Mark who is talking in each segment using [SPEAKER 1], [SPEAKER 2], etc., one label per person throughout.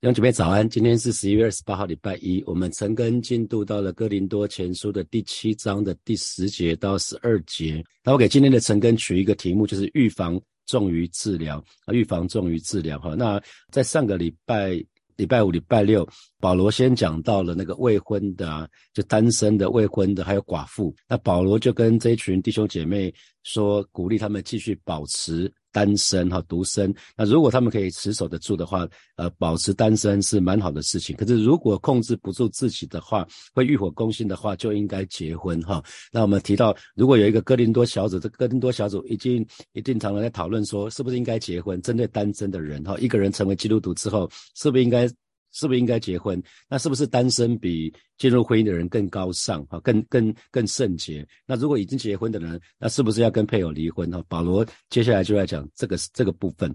[SPEAKER 1] 弟兄姐妹早安，今天是十一月二十八号，礼拜一。我们陈根进度到了哥林多前书的第七章的第十节到十二节。那我给今天的陈根取一个题目，就是预防重于治疗啊，预防重于治疗哈。那在上个礼拜礼拜五、礼拜六，保罗先讲到了那个未婚的啊，就单身的、未婚的，还有寡妇。那保罗就跟这一群弟兄姐妹说，鼓励他们继续保持。单身哈，独身。那如果他们可以持守得住的话，呃，保持单身是蛮好的事情。可是如果控制不住自己的话，会欲火攻心的话，就应该结婚哈。那我们提到，如果有一个哥林多小组，这哥林多小组已经一定常常在讨论说，是不是应该结婚？针对单身的人哈，一个人成为基督徒之后，是不是应该？是不是应该结婚？那是不是单身比进入婚姻的人更高尚？哈，更更更圣洁？那如果已经结婚的人，那是不是要跟配偶离婚？哈，保罗接下来就要讲这个这个部分。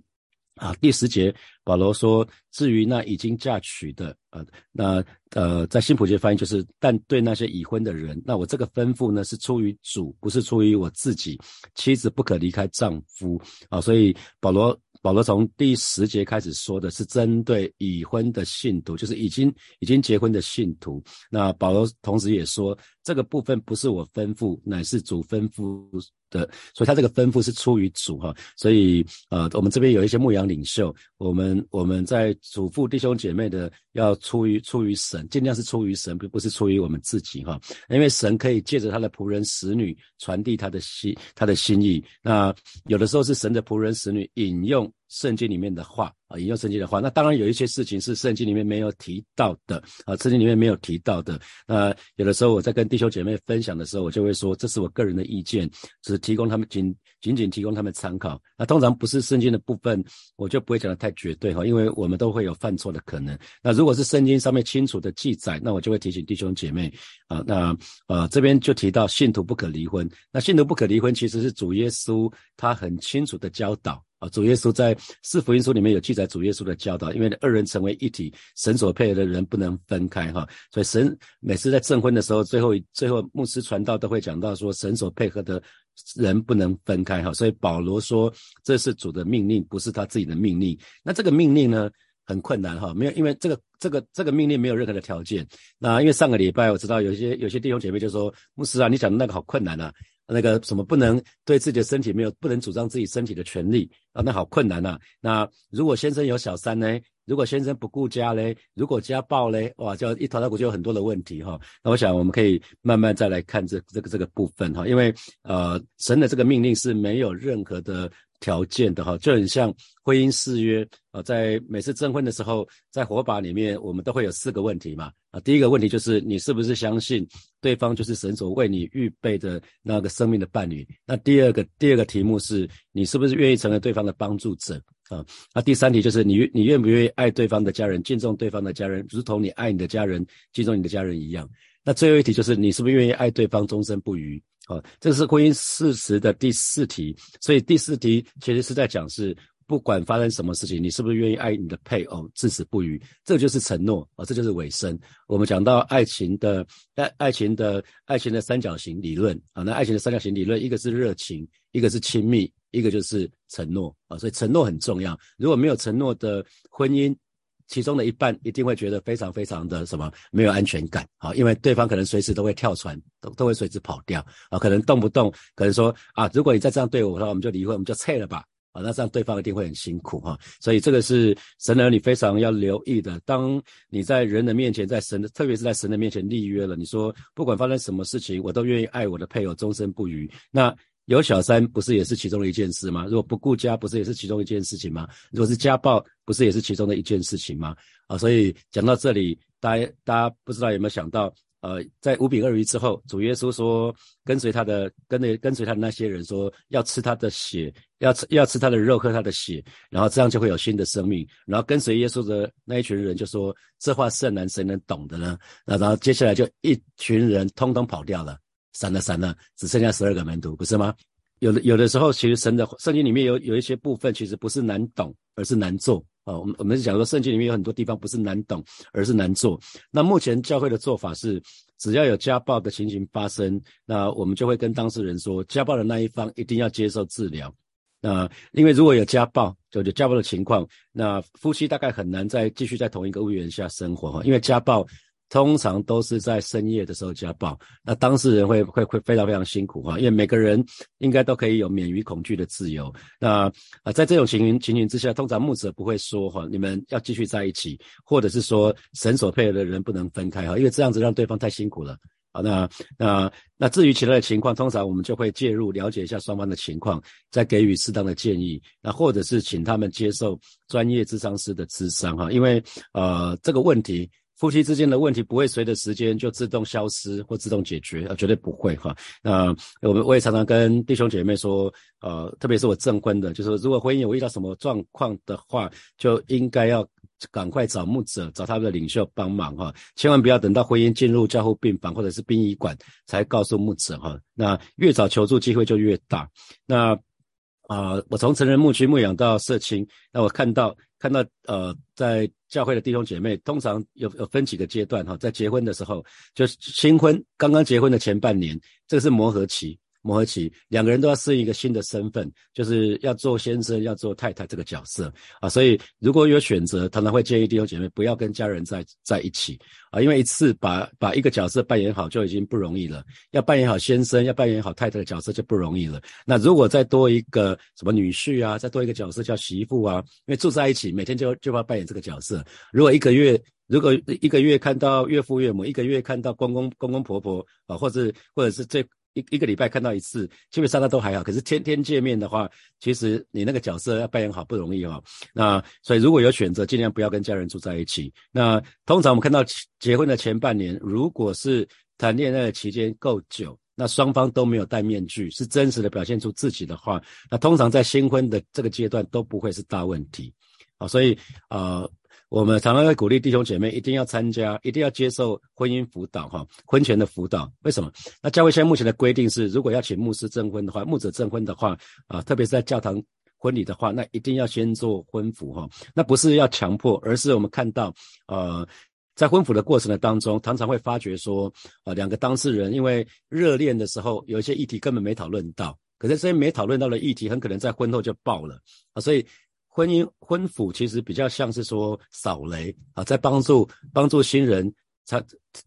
[SPEAKER 1] 啊，第十节，保罗说：“至于那已经嫁娶的，呃，那呃，在新普节翻译就是，但对那些已婚的人，那我这个吩咐呢，是出于主，不是出于我自己。妻子不可离开丈夫。啊，所以保罗。”保罗从第十节开始说的是针对已婚的信徒，就是已经已经结婚的信徒。那保罗同时也说，这个部分不是我吩咐，乃是主吩咐的，所以他这个吩咐是出于主哈。所以呃，我们这边有一些牧羊领袖，我们我们在嘱咐弟兄姐妹的，要出于出于神，尽量是出于神，不不是出于我们自己哈。因为神可以借着他的仆人使女传递他的心他的心意。那有的时候是神的仆人使女引用。圣经里面的话啊，引用圣经的话，那当然有一些事情是圣经里面没有提到的啊，圣经里面没有提到的。那有的时候我在跟弟兄姐妹分享的时候，我就会说，这是我个人的意见，只提供他们仅仅仅提供他们参考。那通常不是圣经的部分，我就不会讲的太绝对哈，因为我们都会有犯错的可能。那如果是圣经上面清楚的记载，那我就会提醒弟兄姐妹啊，那呃这边就提到信徒不可离婚。那信徒不可离婚，其实是主耶稣他很清楚的教导。啊，主耶稣在四福音书里面有记载主耶稣的教导，因为二人成为一体，神所配合的人不能分开哈。所以神每次在证婚的时候，最后最后牧师传道都会讲到说，神所配合的人不能分开哈。所以保罗说这是主的命令，不是他自己的命令。那这个命令呢很困难哈，没有因为这个这个这个命令没有任何的条件。那因为上个礼拜我知道有些有些弟兄姐妹就说，牧师啊，你讲的那个好困难啊。那个什么不能对自己的身体没有不能主张自己身体的权利啊，那好困难呐。那如果先生有小三呢？如果先生不顾家呢？如果家暴呢？哇，就一头大股就有很多的问题哈。那我想我们可以慢慢再来看这这个这个部分哈，因为呃神的这个命令是没有任何的。条件的哈，就很像婚姻誓约啊，在每次证婚的时候，在火把里面，我们都会有四个问题嘛啊，第一个问题就是你是不是相信对方就是神所为你预备的那个生命的伴侣？那第二个第二个题目是你是不是愿意成为对方的帮助者啊？那第三题就是你你愿不愿意爱对方的家人，敬重对方的家人，如同你爱你的家人，敬重你的家人一样？那最后一题就是你是不是愿意爱对方终身不渝？好，这是婚姻事实的第四题，所以第四题其实是在讲是，不管发生什么事情，你是不是愿意爱你的配偶至死不渝？这就是承诺啊，这就是尾声。我们讲到爱情的爱，爱情的爱情的三角形理论啊，那爱情的三角形理论，一个是热情，一个是亲密，一个就是承诺啊，所以承诺很重要。如果没有承诺的婚姻，其中的一半一定会觉得非常非常的什么没有安全感啊，因为对方可能随时都会跳船，都都会随时跑掉啊，可能动不动可能说啊，如果你再这样对我的话，我们就离婚，我们就撤了吧啊，那这样对方一定会很辛苦哈，所以这个是神儿女非常要留意的。当你在人的面前，在神的，特别是在神的面前立约了，你说不管发生什么事情，我都愿意爱我的配偶终身不渝，那。有小三不是也是其中的一件事吗？如果不顾家不是也是其中一件事情吗？如果是家暴不是也是其中的一件事情吗？啊，所以讲到这里，大家大家不知道有没有想到，呃，在五饼二鱼之后，主耶稣说跟随他的跟那跟随他的那些人说要吃他的血，要吃要吃他的肉喝他的血，然后这样就会有新的生命。然后跟随耶稣的那一群人就说这话甚难谁能懂的呢？那然后接下来就一群人通通跑掉了。散了散了，只剩下十二个门徒，不是吗？有的有的时候，其实神的圣经里面有有一些部分，其实不是难懂，而是难做啊。我们我们是讲说，圣经里面有很多地方不是难懂，而是难做。那目前教会的做法是，只要有家暴的情形发生，那我们就会跟当事人说，家暴的那一方一定要接受治疗。那因为如果有家暴，就有家暴的情况，那夫妻大概很难再继续在同一个屋檐下生活哈，因为家暴。通常都是在深夜的时候家暴，那当事人会会会非常非常辛苦哈，因为每个人应该都可以有免于恐惧的自由。那啊，在这种情形情形之下，通常牧者不会说哈，你们要继续在一起，或者是说神所配合的人不能分开哈，因为这样子让对方太辛苦了。好，那那那至于其他的情况，通常我们就会介入了解一下双方的情况，再给予适当的建议，那或者是请他们接受专业智商师的咨商哈，因为呃这个问题。夫妻之间的问题不会随着时间就自动消失或自动解决，啊，绝对不会哈。那我们我也常常跟弟兄姐妹说，呃，特别是我证婚的，就是如果婚姻有遇到什么状况的话，就应该要赶快找牧者，找他们的领袖帮忙哈，千万不要等到婚姻进入交护病房或者是殡仪馆才告诉牧者哈。那越早求助机会就越大。那啊，我从成人牧区牧养到社青，那我看到。看到呃，在教会的弟兄姐妹，通常有有分几个阶段哈，在结婚的时候，就是新婚刚刚结婚的前半年，这个是磨合期。磨合期，两个人都要适应一个新的身份，就是要做先生，要做太太这个角色啊。所以如果有选择，常常会建议弟兄姐妹不要跟家人在在一起啊，因为一次把把一个角色扮演好就已经不容易了，要扮演好先生，要扮演好太太的角色就不容易了。那如果再多一个什么女婿啊，再多一个角色叫媳妇啊，因为住在一起，每天就就要扮演这个角色。如果一个月，如果一个月看到岳父岳母，一个月看到公公公公婆婆啊，或者或者是最。一一个礼拜看到一次，基本上那都还好。可是天天见面的话，其实你那个角色要扮演好不容易哦。那所以如果有选择，尽量不要跟家人住在一起。那通常我们看到结婚的前半年，如果是谈恋爱的期间够久，那双方都没有戴面具，是真实的表现出自己的话，那通常在新婚的这个阶段都不会是大问题。啊，所以啊。我们常常会鼓励弟兄姐妹一定要参加，一定要接受婚姻辅导，哈，婚前的辅导。为什么？那教会现在目前的规定是，如果要请牧师证婚的话，牧者证婚的话，啊，特别是在教堂婚礼的话，那一定要先做婚辅，哈。那不是要强迫，而是我们看到，呃，在婚辅的过程的当中，常常会发觉说，呃，两个当事人因为热恋的时候，有一些议题根本没讨论到，可是这些没讨论到的议题，很可能在婚后就爆了，啊，所以。婚姻婚府其实比较像是说扫雷啊，在帮助帮助新人，他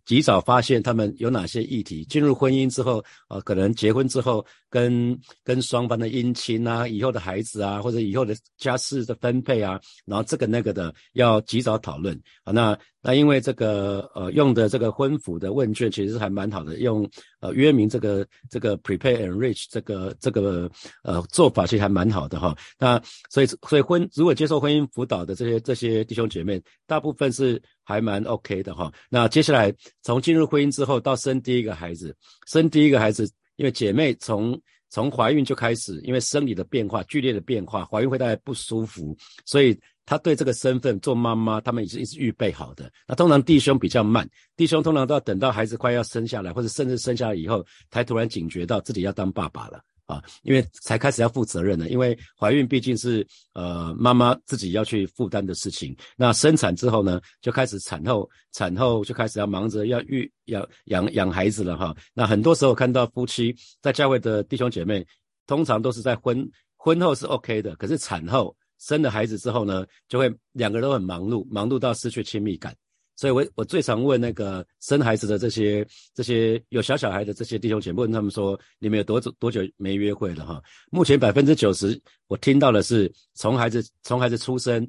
[SPEAKER 1] 及早发现他们有哪些议题。进入婚姻之后啊，可能结婚之后跟跟双方的姻亲啊，以后的孩子啊，或者以后的家事的分配啊，然后这个那个的要及早讨论啊。那那因为这个呃用的这个婚辅的问卷其实还蛮好的，用。呃，约明这个这个 prepare and reach 这个这个呃做法其实还蛮好的哈。那所以所以婚如果接受婚姻辅导的这些这些弟兄姐妹，大部分是还蛮 OK 的哈。那接下来从进入婚姻之后到生第一个孩子，生第一个孩子，因为姐妹从从怀孕就开始，因为生理的变化剧烈的变化，怀孕会带来不舒服，所以。他对这个身份做妈妈，他们已经一直预备好的。那通常弟兄比较慢，弟兄通常都要等到孩子快要生下来，或者甚至生下来以后，才突然警觉到自己要当爸爸了啊，因为才开始要负责任了。因为怀孕毕竟是呃妈妈自己要去负担的事情。那生产之后呢，就开始产后，产后就开始要忙着要育要养养孩子了哈。那很多时候看到夫妻在教会的弟兄姐妹，通常都是在婚婚后是 OK 的，可是产后。生了孩子之后呢，就会两个人都很忙碌，忙碌到失去亲密感。所以，我我最常问那个生孩子的这些这些有小小孩的这些弟兄姐妹，问他们说：你们有多久多久没约会了？哈，目前百分之九十，我听到的是从孩子从孩子出生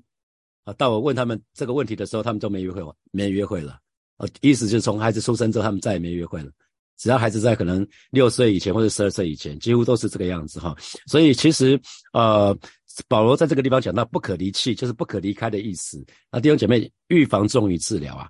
[SPEAKER 1] 啊，到我问他们这个问题的时候，他们都没约会我，没约会了。呃，意思就是从孩子出生之后，他们再也没约会了。只要孩子在可能六岁以前或者十二岁以前，几乎都是这个样子哈。所以其实呃。保罗在这个地方讲到不可离弃，就是不可离开的意思。那弟兄姐妹，预防重于治疗啊。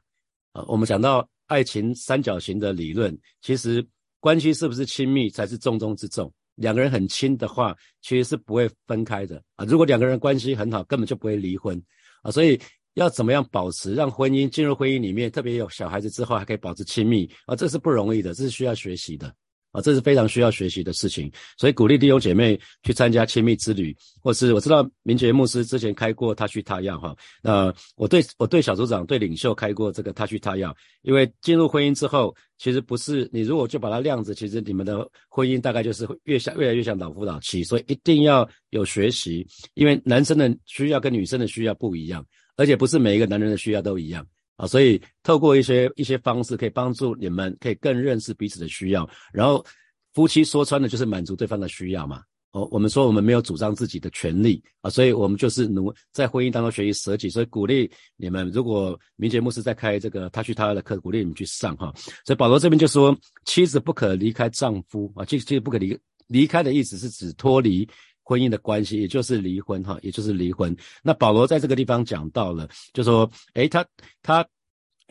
[SPEAKER 1] 啊，我们讲到爱情三角形的理论，其实关系是不是亲密才是重中之重。两个人很亲的话，其实是不会分开的啊。如果两个人关系很好，根本就不会离婚啊。所以要怎么样保持让婚姻进入婚姻里面，特别有小孩子之后还可以保持亲密啊，这是不容易的，这是需要学习的啊，这是非常需要学习的事情，所以鼓励弟兄姐妹去参加亲密之旅，或是我知道明杰牧师之前开过他去他要哈，那我对我对小组长对领袖开过这个他去他要，因为进入婚姻之后，其实不是你如果就把它晾着，其实你们的婚姻大概就是越像越来越像老夫老妻，所以一定要有学习，因为男生的需要跟女生的需要不一样，而且不是每一个男人的需要都一样。啊，所以透过一些一些方式，可以帮助你们可以更认识彼此的需要。然后夫妻说穿了就是满足对方的需要嘛。哦，我们说我们没有主张自己的权利啊，所以我们就是努在婚姻当中学习舍己。所以鼓励你们，如果明节目是在开这个他去他的课，鼓励你们去上哈。所以保罗这边就说，妻子不可离开丈夫啊，妻子不可离离开的意思是指脱离婚姻的关系，也就是离婚哈，也就是离婚。那保罗在这个地方讲到了，就说，诶，他他。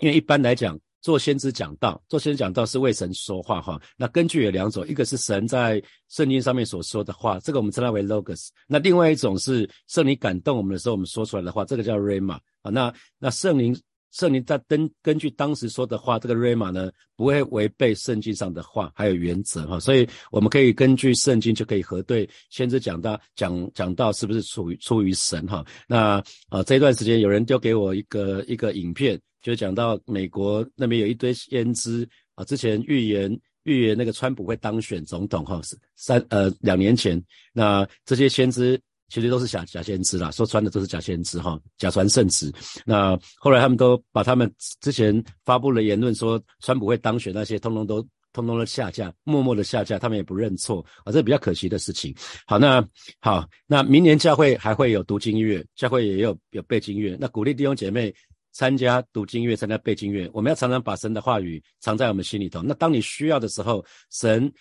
[SPEAKER 1] 因为一般来讲，做先知讲道，做先知讲道是为神说话哈。那根据有两种，一个是神在圣经上面所说的话，这个我们称它为 logos。那另外一种是圣灵感动我们的时候，我们说出来的话，这个叫 rama 啊。那那圣灵圣灵在根根据当时说的话，这个 rama 呢不会违背圣经上的话，还有原则哈。所以我们可以根据圣经就可以核对先知讲到讲讲到是不是出于出于神哈。那啊这一段时间有人丢给我一个一个影片。就讲到美国那边有一堆先知啊，之前预言预言那个川普会当选总统哈，三呃两年前，那这些先知其实都是假假先知啦，说穿的都是假先知哈，假传圣旨。那后来他们都把他们之前发布的言论说川普会当选那些，通通都通通的下架，默默的下架，他们也不认错啊，这比较可惜的事情。好，那好，那明年教会还会有读经乐，教会也有有背经乐，那鼓励弟兄姐妹。参加读经乐，参加背经乐，我们要常常把神的话语藏在我们心里头。那当你需要的时候，神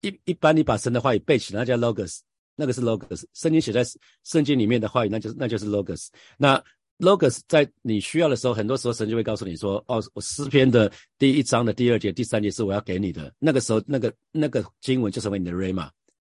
[SPEAKER 1] 一一般你把神的话语背起来，那叫 logos，那个是 logos。圣经写在圣经里面的话语，那就是那就是 logos。那 logos 在你需要的时候，很多时候神就会告诉你说：“哦，我诗篇的第一章的第二节、第三节是我要给你的。”那个时候，那个那个经文就成为你的 rama。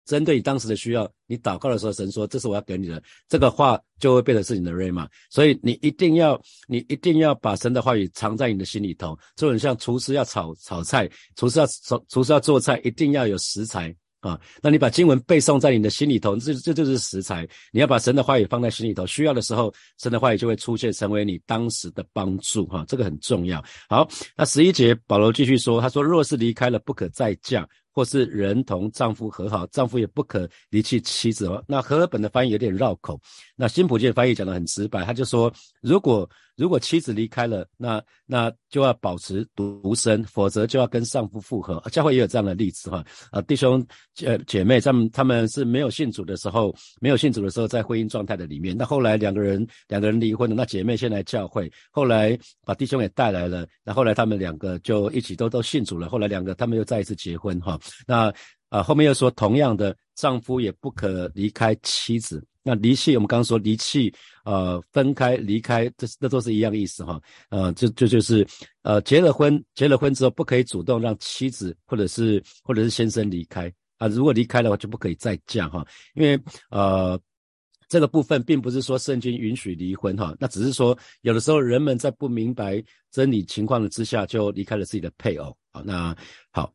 [SPEAKER 1] 针对你当时的需要，你祷告的时候，神说：“这是我要给你的。”这个话就会变成是你的 rama。所以你一定要，你一定要把神的话语藏在你的心里头。就很像厨师要炒炒菜，厨师要厨厨师要做菜，一定要有食材啊。那你把经文背诵在你的心里头，这这就是食材。你要把神的话语放在心里头，需要的时候，神的话语就会出现，成为你当时的帮助哈。这个很重要。好，那十一节保罗继续说，他说：“若是离开了，不可再嫁。”或是人同丈夫和好，丈夫也不可离弃妻子哦。那和合本的翻译有点绕口，那新普的翻译讲的很直白，他就说，如果如果妻子离开了，那那就要保持独身，否则就要跟丈夫复合。教会也有这样的例子哈，啊弟兄呃姐妹，他们他们是没有信主的时候，没有信主的时候在婚姻状态的里面，那后来两个人两个人离婚了，那姐妹先来教会，后来把弟兄也带来了，那后来他们两个就一起都都信主了，后来两个他们又再一次结婚哈。那啊，后面又说，同样的，丈夫也不可离开妻子。那离弃，我们刚刚说离弃，呃，分开、离开，这这都是一样意思哈。呃，就就就是，呃，结了婚，结了婚之后，不可以主动让妻子或者是或者是先生离开啊。如果离开的话，就不可以再嫁哈。因为呃，这个部分并不是说圣经允许离婚哈，那只是说有的时候人们在不明白真理情况的之下，就离开了自己的配偶啊。那好。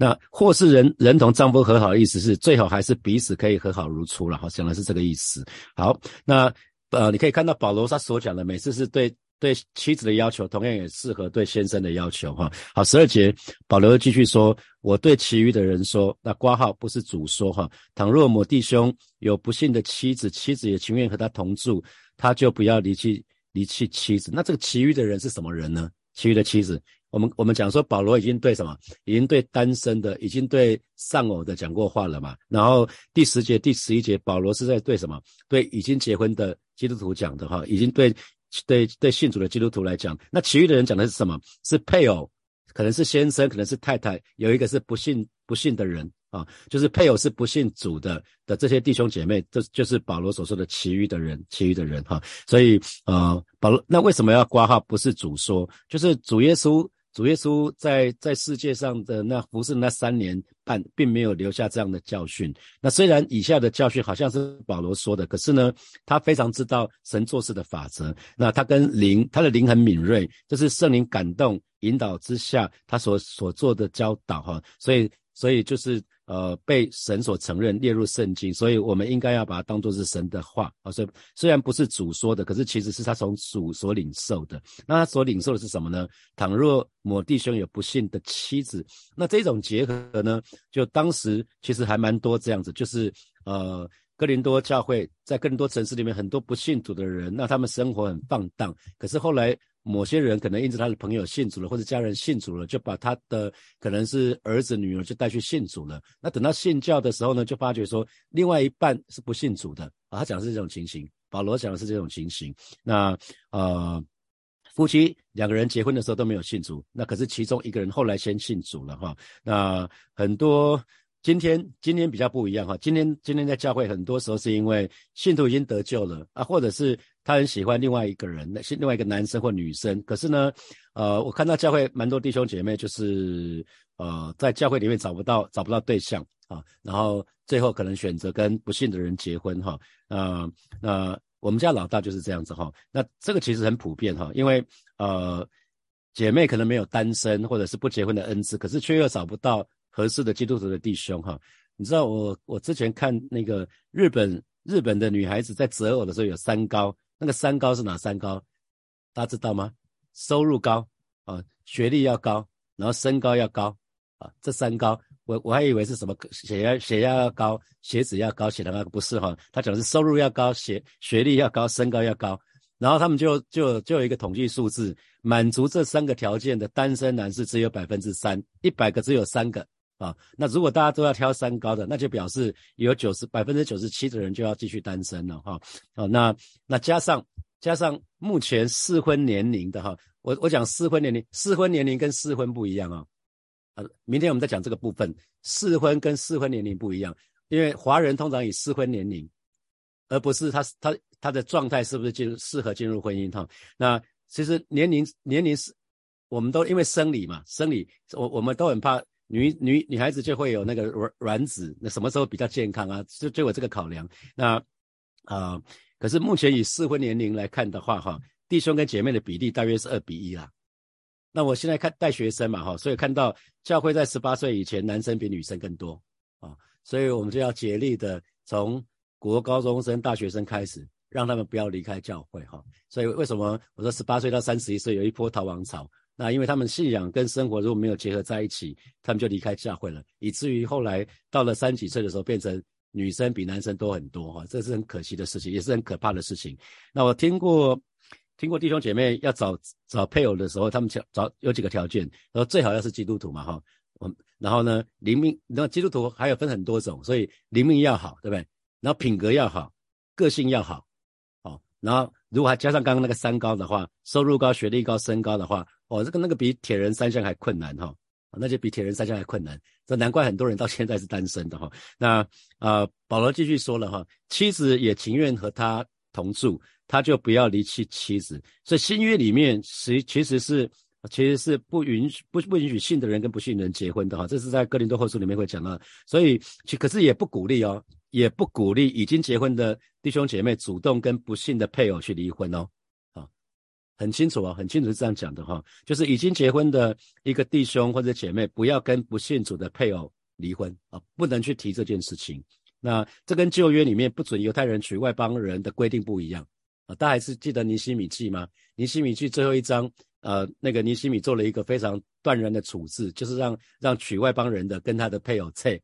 [SPEAKER 1] 那或是人人同丈夫和好的意思是最好还是彼此可以和好如初了，好讲的是这个意思。好，那呃，你可以看到保罗他所讲的，每次是对对妻子的要求，同样也适合对先生的要求哈。好，十二节保罗继续说，我对其余的人说，那挂号不是主说哈。倘若某弟兄有不幸的妻子，妻子也情愿和他同住，他就不要离弃离弃妻子。那这个其余的人是什么人呢？其余的妻子。我们我们讲说保罗已经对什么？已经对单身的，已经对丧偶的讲过话了嘛？然后第十节、第十一节，保罗是在对什么？对已经结婚的基督徒讲的哈，已经对对对信主的基督徒来讲。那其余的人讲的是什么？是配偶，可能是先生，可能是太太，有一个是不信不信的人。啊，就是配偶是不信主的的这些弟兄姐妹，这就是保罗所说的其余的人，其余的人哈。所以呃，保罗那为什么要挂号？不是主说，就是主耶稣，主耶稣在在世界上的那服侍那三年半，并没有留下这样的教训。那虽然以下的教训好像是保罗说的，可是呢，他非常知道神做事的法则。那他跟灵，他的灵很敏锐，这是圣灵感动引导之下他所所做的教导哈。所以。所以就是呃被神所承认列入圣经，所以我们应该要把它当作是神的话啊。所以虽然不是主说的，可是其实是他从主所领受的。那他所领受的是什么呢？倘若某弟兄有不幸的妻子，那这种结合呢，就当时其实还蛮多这样子，就是呃。哥林多教会在更多城市里面，很多不信主的人，那他们生活很放荡。可是后来，某些人可能因着他的朋友信主了，或者家人信主了，就把他的可能是儿子、女儿就带去信主了。那等到信教的时候呢，就发觉说，另外一半是不信主的啊。他讲的是这种情形，保罗讲的是这种情形。那呃，夫妻两个人结婚的时候都没有信主，那可是其中一个人后来先信主了哈。那很多。今天今天比较不一样哈，今天今天在教会很多时候是因为信徒已经得救了啊，或者是他很喜欢另外一个人，那是另外一个男生或女生。可是呢，呃，我看到教会蛮多弟兄姐妹就是呃在教会里面找不到找不到对象啊，然后最后可能选择跟不信的人结婚哈。啊，那我们家老大就是这样子哈。那这个其实很普遍哈，因为呃姐妹可能没有单身或者是不结婚的恩赐，可是却又找不到。合适的基督徒的弟兄哈，你知道我我之前看那个日本日本的女孩子在择偶的时候有三高，那个三高是哪三高？大家知道吗？收入高啊，学历要高，然后身高要高啊，这三高我我还以为是什么血压血压要高，血脂要高，血糖要不是哈，他讲的是收入要高，学学历要高，身高要高，然后他们就就就有一个统计数字，满足这三个条件的单身男士只有百分之三，一百个只有三个。啊，那如果大家都要挑三高的，那就表示有九十百分之九十七的人就要继续单身了哈。啊，那那加上加上目前适婚年龄的哈，我我讲适婚年龄，适婚年龄跟适婚不一样啊。啊，明天我们再讲这个部分，适婚跟适婚年龄不一样，因为华人通常以适婚年龄，而不是他他他的状态是不是进入适合进入婚姻哈。那其实年龄年龄是，我们都因为生理嘛，生理我我们都很怕。女女女孩子就会有那个卵卵子，那什么时候比较健康啊？就就有这个考量。那啊，可是目前以适婚年龄来看的话，哈，弟兄跟姐妹的比例大约是二比一啦。那我现在看带学生嘛，哈，所以看到教会在十八岁以前，男生比女生更多啊，所以我们就要竭力的从国高中生、大学生开始，让他们不要离开教会，哈。所以为什么我说十八岁到三十一岁有一波逃亡潮？那因为他们信仰跟生活如果没有结合在一起，他们就离开教会了，以至于后来到了三几岁的时候，变成女生比男生多很多哈，这是很可惜的事情，也是很可怕的事情。那我听过听过弟兄姐妹要找找配偶的时候，他们找找有几个条件，说最好要是基督徒嘛哈，我然后呢灵命，那基督徒还有分很多种，所以灵命要好，对不对？然后品格要好，个性要好，哦，然后如果还加上刚刚那个三高的话，收入高、学历高、身高的话。哦，这个那个比铁人三项还困难哈，那就比铁人三项还困难，这难怪很多人到现在是单身的哈。那啊，保罗继续说了哈，妻子也情愿和他同住，他就不要离弃妻子。所以新约里面实其实是其实是不允许不不允许信的人跟不信的人结婚的哈，这是在哥林多后书里面会讲到。所以其可是也不鼓励哦，也不鼓励已经结婚的弟兄姐妹主动跟不信的配偶去离婚哦。啊很清楚啊，很清楚是这样讲的哈，就是已经结婚的一个弟兄或者姐妹，不要跟不信主的配偶离婚啊，不能去提这件事情。那这跟旧约里面不准犹太人娶外邦人的规定不一样啊。大家还是记得尼西米记吗？尼西米记最后一章，呃，那个尼西米做了一个非常断然的处置，就是让让娶外邦人的跟他的配偶拆。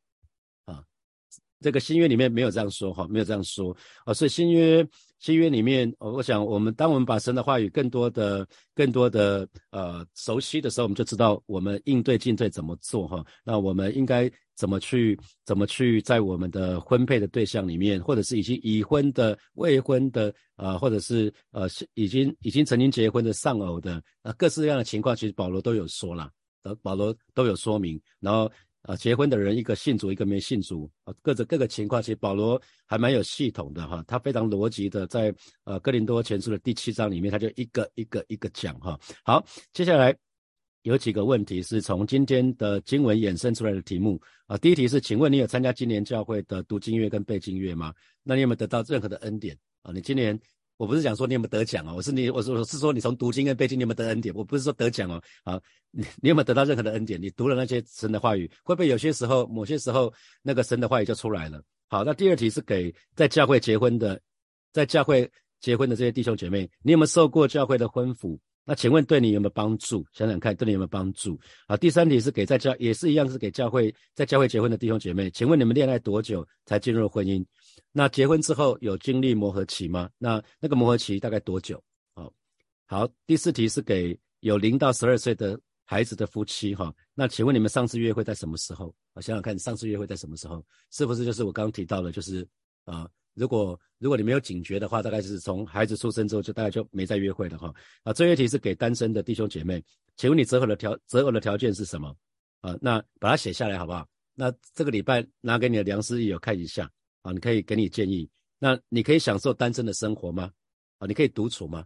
[SPEAKER 1] 这个新约里面没有这样说哈，没有这样说啊，所以新约。新约里面，我我想，我们当我们把神的话语更多的、更多的呃熟悉的时候，我们就知道我们应对进退怎么做哈。那我们应该怎么去、怎么去在我们的婚配的对象里面，或者是已经已婚的、未婚的啊，或者是呃已经已经曾经结婚的丧偶的啊，各式各样的情况，其实保罗都有说了，呃，保罗都有说明，然后。啊，结婚的人一个信主，一个没信主啊，各种各个情况，其实保罗还蛮有系统的哈，他非常逻辑的，在呃哥林多前书的第七章里面，他就一个一个一个讲哈。好，接下来有几个问题是从今天的经文衍生出来的题目啊。第一题是，请问你有参加今年教会的读经月跟背经月吗？那你有没有得到任何的恩典啊？你今年我不是讲说你有没有得奖哦，我是你，我说我是说你从读经跟背经你有没有得恩典，我不是说得奖哦，好，你你有没有得到任何的恩典？你读了那些神的话语，会不会有些时候某些时候那个神的话语就出来了？好，那第二题是给在教会结婚的，在教会结婚的这些弟兄姐妹，你有没有受过教会的婚服？那请问对你有没有帮助？想想看，对你有没有帮助？好，第三题是给在教也是一样是给教会在教会结婚的弟兄姐妹，请问你们恋爱多久才进入婚姻？那结婚之后有经历磨合期吗？那那个磨合期大概多久？好，好，第四题是给有零到十二岁的孩子的夫妻哈。那请问你们上次约会在什么时候？我想想看，上次约会在什么时候？是不是就是我刚刚提到的，就是啊？如果如果你没有警觉的话，大概是从孩子出生之后就大概就没再约会了哈。啊，这一题是给单身的弟兄姐妹，请问你择偶的条择偶的条件是什么？啊，那把它写下来好不好？那这个礼拜拿给你的良师益友看一下啊，你可以给你建议。那你可以享受单身的生活吗？啊，你可以独处吗？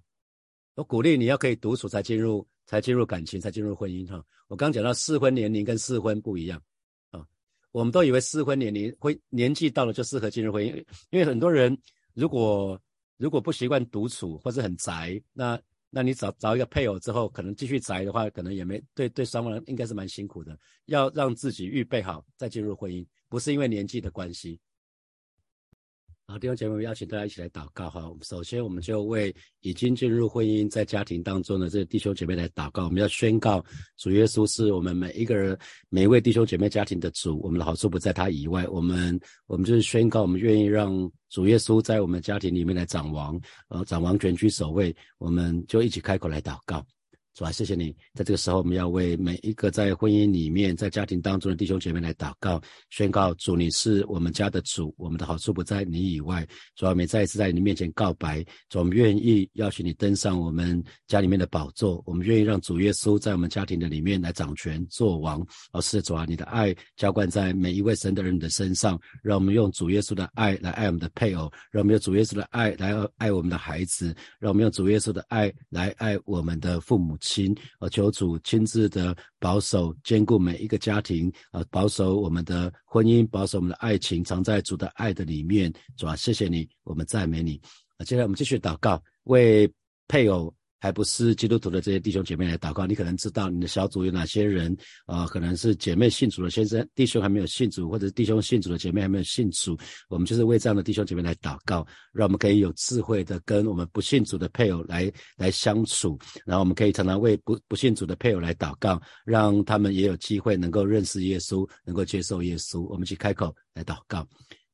[SPEAKER 1] 我鼓励你要可以独处才进入才进入感情才进入婚姻哈。我刚讲到适婚年龄跟适婚不一样啊。我们都以为适婚年龄会年纪到了就适合进入婚姻，因为很多人如果如果不习惯独处或者很宅，那那你找找一个配偶之后，可能继续宅的话，可能也没对对双方应该是蛮辛苦的，要让自己预备好再进入婚姻，不是因为年纪的关系。好，弟兄姐妹，邀请大家一起来祷告哈。首先，我们就为已经进入婚姻、在家庭当中的这弟兄姐妹来祷告。我们要宣告，主耶稣是我们每一个人、每一位弟兄姐妹家庭的主。我们的好处不在他以外。我们，我们就是宣告，我们愿意让主耶稣在我们家庭里面来掌王，呃，掌王权居首位。我们就一起开口来祷告。主啊，谢谢你，在这个时候，我们要为每一个在婚姻里面、在家庭当中的弟兄姐妹来祷告，宣告主，你是我们家的主，我们的好处不在你以外。主啊，我们再一次在你面前告白，主，我们愿意邀请你登上我们家里面的宝座，我们愿意让主耶稣在我们家庭的里面来掌权做王。而是主啊，你的爱浇灌在每一位神的人的身上，让我们用主耶稣的爱来爱我们的配偶，让我们用主耶稣的爱来爱我们的孩子，让我们用主耶稣的爱来爱我们的父母。亲，呃，求主亲自的保守、兼顾每一个家庭，啊，保守我们的婚姻，保守我们的爱情，藏在主的爱的里面。主啊，谢谢你，我们赞美你。啊，接下来我们继续祷告，为配偶。还不是基督徒的这些弟兄姐妹来祷告，你可能知道你的小组有哪些人啊？可能是姐妹信主的先生，弟兄还没有信主，或者是弟兄信主的姐妹还没有信主。我们就是为这样的弟兄姐妹来祷告，让我们可以有智慧的跟我们不信主的配偶来来相处，然后我们可以常常为不不信主的配偶来祷告，让他们也有机会能够认识耶稣，能够接受耶稣。我们去开口来祷告。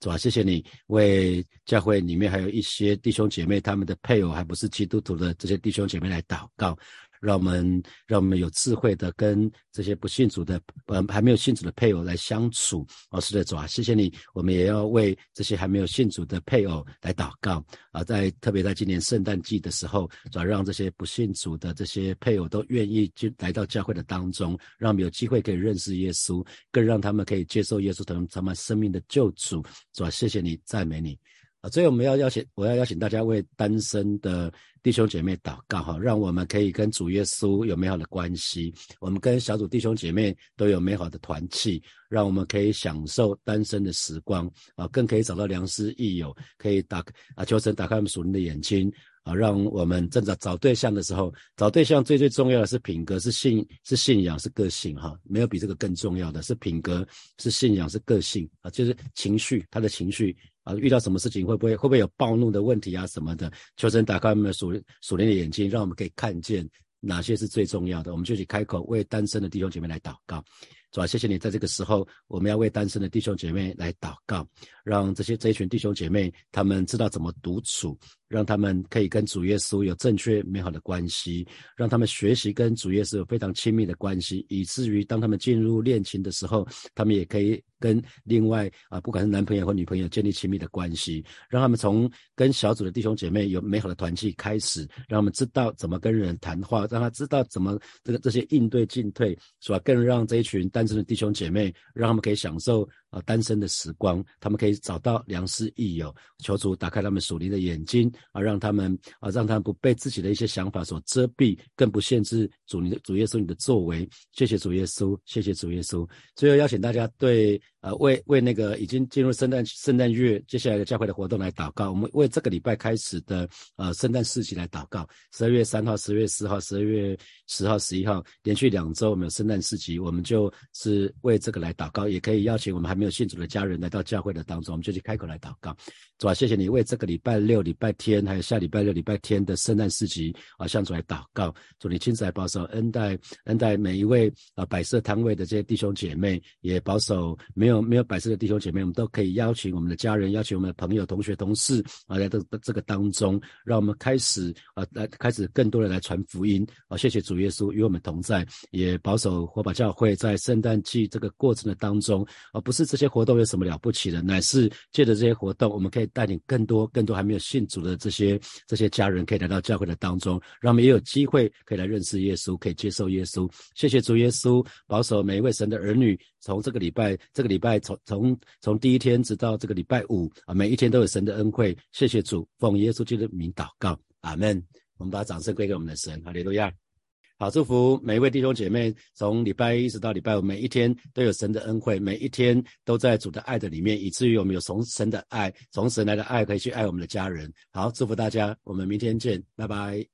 [SPEAKER 1] 是吧？谢谢你为教会里面还有一些弟兄姐妹，他们的配偶还不是基督徒的这些弟兄姐妹来祷告。让我们让我们有智慧的跟这些不信主的呃还没有信主的配偶来相处。哦，是的，主啊，谢谢你。我们也要为这些还没有信主的配偶来祷告啊，在特别在今年圣诞季的时候，主要让这些不信主的这些配偶都愿意就来到教会的当中，让我们有机会可以认识耶稣，更让他们可以接受耶稣成他们生命的救主。主啊，谢谢你，赞美你。啊，所以我们要邀请，我要邀请大家为单身的弟兄姐妹祷告哈，让我们可以跟主耶稣有美好的关系，我们跟小组弟兄姐妹都有美好的团契，让我们可以享受单身的时光。啊，更可以找到良师益友，可以打啊，求神打开我们属灵的眼睛啊，让我们正在找对象的时候，找对象最最重要的是品格，是信，是信仰，是个性哈，没有比这个更重要的是品格，是信仰，是个性啊，就是情绪，他的情绪。啊，遇到什么事情会不会会不会有暴怒的问题啊什么的？求神打开我们的属属灵的眼睛，让我们可以看见哪些是最重要的。我们就去开口为单身的弟兄姐妹来祷告。主啊，谢谢你在这个时候，我们要为单身的弟兄姐妹来祷告，让这些这一群弟兄姐妹他们知道怎么独处，让他们可以跟主耶稣有正确美好的关系，让他们学习跟主耶稣有非常亲密的关系，以至于当他们进入恋情的时候，他们也可以跟另外啊，不管是男朋友或女朋友建立亲密的关系，让他们从跟小组的弟兄姐妹有美好的团契开始，让他们知道怎么跟人谈话，让他知道怎么这个这些应对进退，是吧？更让这一群单身。的弟兄姐妹，让他们可以享受啊单身的时光，他们可以找到良师益友。求主打开他们属灵的眼睛啊，让他们啊，让他们不被自己的一些想法所遮蔽，更不限制主你的主耶稣你的作为。谢谢主耶稣，谢谢主耶稣。最后邀请大家对呃为为那个已经进入圣诞圣诞月接下来的教会的活动来祷告。我们为这个礼拜开始的呃圣诞市集来祷告。十二月三号、十二月四号、十二月十号、十一号连续两周我们有圣诞市集，我们就是为这个来祷告。也可以邀请我们还没有信主的家人来到教会的当中，我们就去开口来祷告。主啊，谢谢你为这个礼拜六、礼拜天还有下礼拜六、礼拜天的圣诞市集啊向主来祷告。主你亲自来保守恩待恩待每一位啊摆设摊位的这些弟兄姐妹，也保守没有没有摆设的弟兄姐妹，我们都可以邀请我们的家人、邀请我们的朋友、同学、同事啊来到这个当中，让我们开始啊来开始更多的来传福音啊！谢谢主耶稣与我们同在，也保守火把教会在圣诞季这个过程的当中，而不是这些活动有什么了不起的，乃是借着这些活动，我们可以带领更多更多还没有信主的这些这些家人，可以来到教会的当中，让我们也有机会可以来认识耶稣，可以接受耶稣。谢谢主耶稣，保守每一位神的儿女，从这个礼拜这个礼拜从从从第一天直到这个礼拜五啊，每一天都有神的恩惠。谢谢主，奉耶稣基督的名祷告，阿门。我们把掌声归给我们的神，哈利路亚。好，祝福每一位弟兄姐妹，从礼拜一直到礼拜五，每一天都有神的恩惠，每一天都在主的爱的里面，以至于我们有从神的爱，从神来的爱，可以去爱我们的家人。好，祝福大家，我们明天见，拜拜。